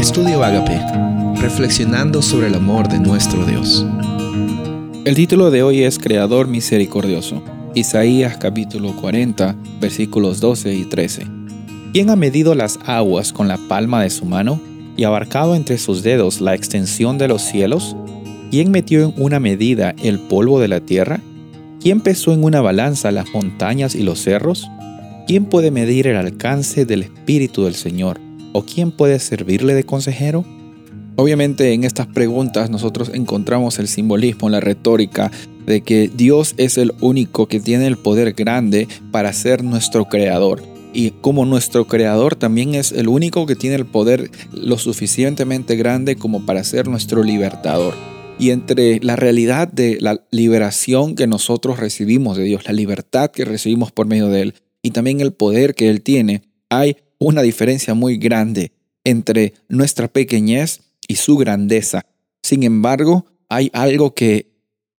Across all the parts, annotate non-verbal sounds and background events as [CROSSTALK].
Estudio Agape, reflexionando sobre el amor de nuestro Dios. El título de hoy es Creador Misericordioso. Isaías capítulo 40, versículos 12 y 13. ¿Quién ha medido las aguas con la palma de su mano y abarcado entre sus dedos la extensión de los cielos? ¿Quién metió en una medida el polvo de la tierra? ¿Quién pesó en una balanza las montañas y los cerros? ¿Quién puede medir el alcance del Espíritu del Señor? ¿O quién puede servirle de consejero? Obviamente en estas preguntas nosotros encontramos el simbolismo, la retórica de que Dios es el único que tiene el poder grande para ser nuestro creador. Y como nuestro creador también es el único que tiene el poder lo suficientemente grande como para ser nuestro libertador. Y entre la realidad de la liberación que nosotros recibimos de Dios, la libertad que recibimos por medio de Él, y también el poder que Él tiene, hay una diferencia muy grande entre nuestra pequeñez y su grandeza. Sin embargo, hay algo que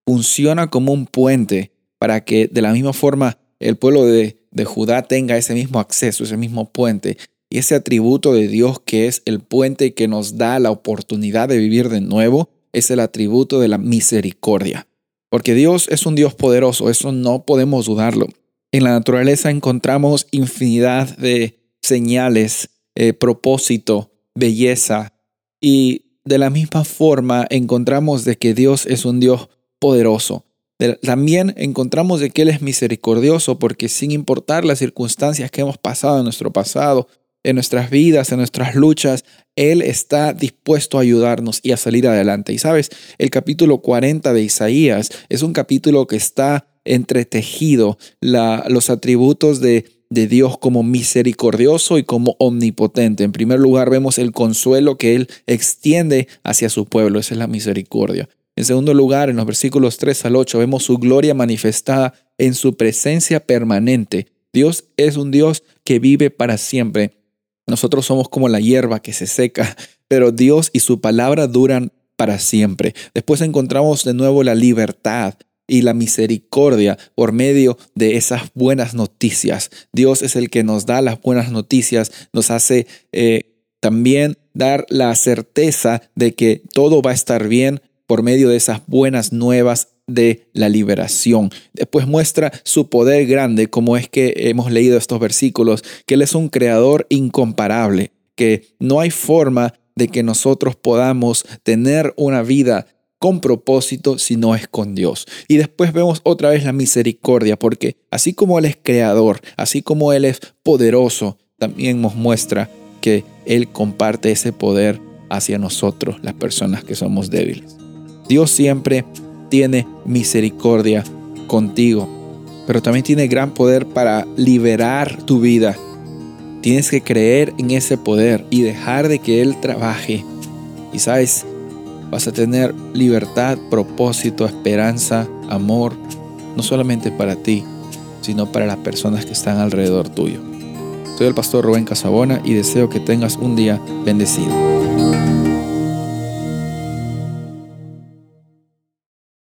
funciona como un puente para que de la misma forma el pueblo de, de Judá tenga ese mismo acceso, ese mismo puente y ese atributo de Dios que es el puente que nos da la oportunidad de vivir de nuevo, es el atributo de la misericordia. Porque Dios es un Dios poderoso, eso no podemos dudarlo. En la naturaleza encontramos infinidad de señales, eh, propósito, belleza. Y de la misma forma encontramos de que Dios es un Dios poderoso. también encontramos de que Él es misericordioso porque sin importar las circunstancias que hemos pasado en nuestro pasado, en nuestras vidas, en nuestras luchas, Él está dispuesto a ayudarnos y a salir adelante. Y sabes, el capítulo 40 de Isaías es un capítulo que está entretejido los atributos de de Dios como misericordioso y como omnipotente. En primer lugar, vemos el consuelo que Él extiende hacia su pueblo. Esa es la misericordia. En segundo lugar, en los versículos 3 al 8, vemos su gloria manifestada en su presencia permanente. Dios es un Dios que vive para siempre. Nosotros somos como la hierba que se seca, [LAUGHS] pero Dios y su palabra duran para siempre. Después encontramos de nuevo la libertad, y la misericordia por medio de esas buenas noticias. Dios es el que nos da las buenas noticias, nos hace eh, también dar la certeza de que todo va a estar bien por medio de esas buenas nuevas de la liberación. Después muestra su poder grande, como es que hemos leído estos versículos, que Él es un creador incomparable, que no hay forma de que nosotros podamos tener una vida con propósito si no es con Dios. Y después vemos otra vez la misericordia, porque así como Él es creador, así como Él es poderoso, también nos muestra que Él comparte ese poder hacia nosotros, las personas que somos débiles. Dios siempre tiene misericordia contigo, pero también tiene gran poder para liberar tu vida. Tienes que creer en ese poder y dejar de que Él trabaje. Y sabes, Vas a tener libertad, propósito, esperanza, amor, no solamente para ti, sino para las personas que están alrededor tuyo. Soy el pastor Rubén Casabona y deseo que tengas un día bendecido.